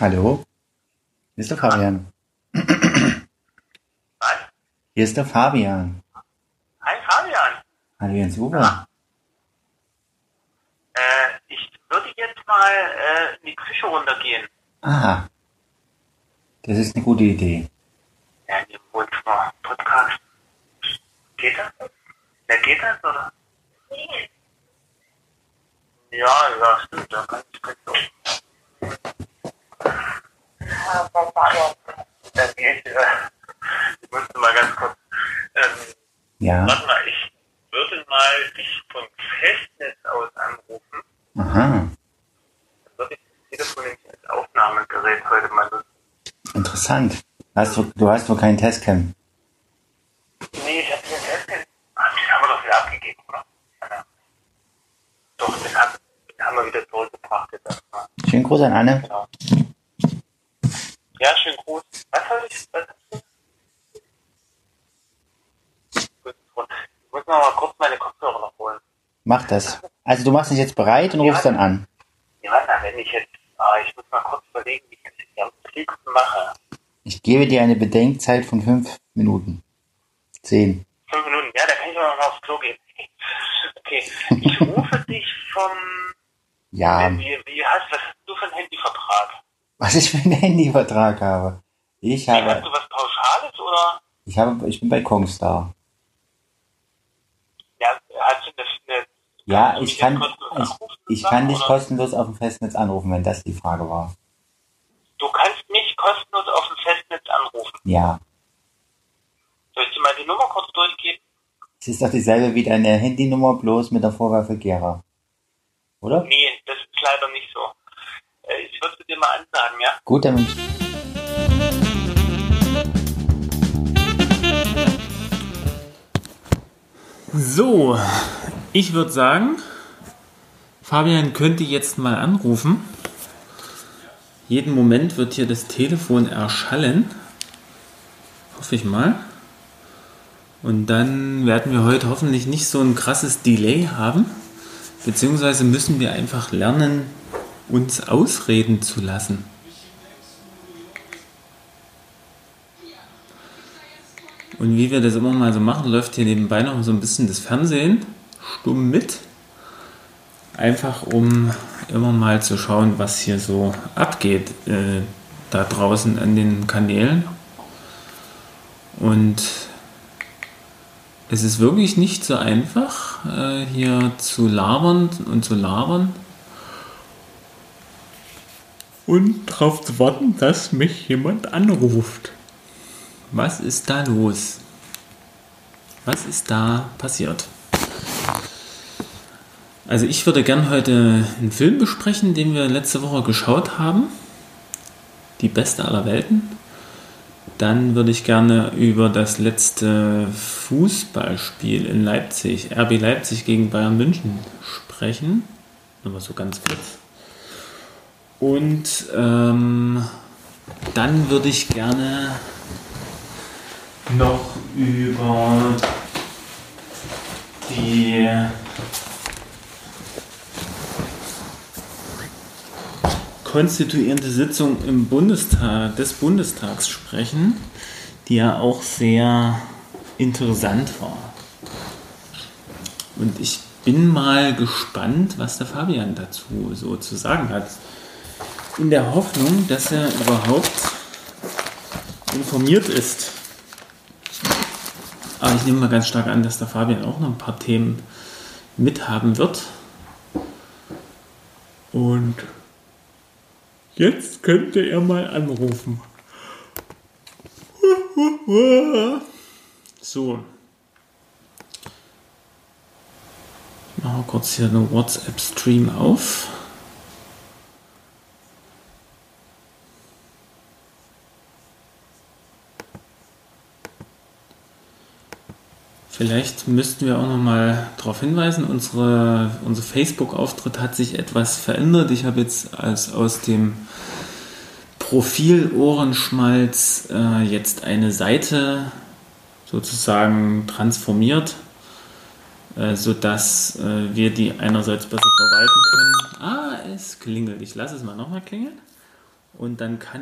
Hallo? Hier ist der Fabian. Was? Hier ist der Fabian. Hi Fabian. Hallo Jens Uwe. Äh, ich würde jetzt mal äh, in die Küche runtergehen. Ah, das ist eine gute Idee. Ja, in dem Wohnzimmer Podcast. Geht das? Ja, geht das, oder? Ja, ja, stimmt. Da kann ich geht, äh, ich musste mal ganz kurz. Ähm, Ja. warte mal, ich würde mal dich vom Festnetz aus anrufen. Aha, Dann würde ich das Telefon nämlich als Aufnahmegerät heute mal nutzen. interessant. Hast du, du hast wohl keinen Testcam. Nee, ich habe den Test. Ah, den haben wir doch wieder abgegeben, oder? Ja. Doch, den, hab, den haben wir wieder zurückgebracht jetzt. Schönen Gruß an Anne. Genau. Ja, schön Gruß. Was soll ich? Was. Ich muss noch mal kurz meine Kopfhörer noch holen. Mach das. Also du machst dich jetzt bereit und rufst dann an. Ja, na, wenn ich jetzt, ah, ich muss mal kurz überlegen, wie ich das am klügsten mache. Ich gebe dir eine Bedenkzeit von fünf Minuten. Zehn. Fünf Minuten, ja, da kann ich noch mal aufs Klo gehen. Okay, ich rufe dich vom, Ja, wie, wie hast, was hast du für einen Handyvertrag? Was ich für einen Handyvertrag habe. Ich Wie, hast habe, du was Pauschales oder, ich habe, ich bin bei Kongstar. ja, hast du das, eine, Ja, kannst du ich kann, ich, ich zusammen, kann dich oder? kostenlos auf dem Festnetz anrufen, wenn das die Frage war. Du kannst mich kostenlos auf dem Festnetz anrufen. Ja. Soll ich dir mal die Nummer kurz durchgeben? Es ist doch dieselbe wie deine Handynummer, bloß mit der Vorwahl für Gera. Oder? Nee, das ist leider nicht so. Äh, Ich würde sie dir mal ansagen, ja? Gut, dann So, ich würde sagen, Fabian könnte jetzt mal anrufen. Jeden Moment wird hier das Telefon erschallen. Hoffe ich mal. Und dann werden wir heute hoffentlich nicht so ein krasses Delay haben. Beziehungsweise müssen wir einfach lernen, uns ausreden zu lassen. Und wie wir das immer mal so machen, läuft hier nebenbei noch so ein bisschen das Fernsehen stumm mit. Einfach um immer mal zu schauen, was hier so abgeht äh, da draußen an den Kanälen. Und es ist wirklich nicht so einfach, äh, hier zu labern und zu labern. Und darauf zu warten, dass mich jemand anruft. Was ist da los? Was ist da passiert? Also ich würde gern heute einen Film besprechen, den wir letzte Woche geschaut haben. Die beste aller Welten. Dann würde ich gerne über das letzte Fußballspiel in Leipzig, RB Leipzig gegen Bayern München sprechen. Nur mal so ganz kurz. Und ähm, dann würde ich gerne noch über die konstituierende Sitzung im Bundestag, des Bundestags sprechen, die ja auch sehr interessant war. Und ich bin mal gespannt, was der Fabian dazu so zu sagen hat. In der Hoffnung, dass er überhaupt informiert ist. Aber ich nehme mal ganz stark an, dass der Fabian auch noch ein paar Themen mithaben wird. Und jetzt könnte er mal anrufen. So. Ich mache mal kurz hier einen WhatsApp-Stream auf. Vielleicht müssten wir auch noch mal darauf hinweisen, unsere, unser Facebook-Auftritt hat sich etwas verändert. Ich habe jetzt als aus dem Profil Ohrenschmalz äh, jetzt eine Seite sozusagen transformiert, äh, sodass äh, wir die einerseits besser verwalten können. Ah, es klingelt. Ich lasse es mal nochmal klingeln. Und dann kann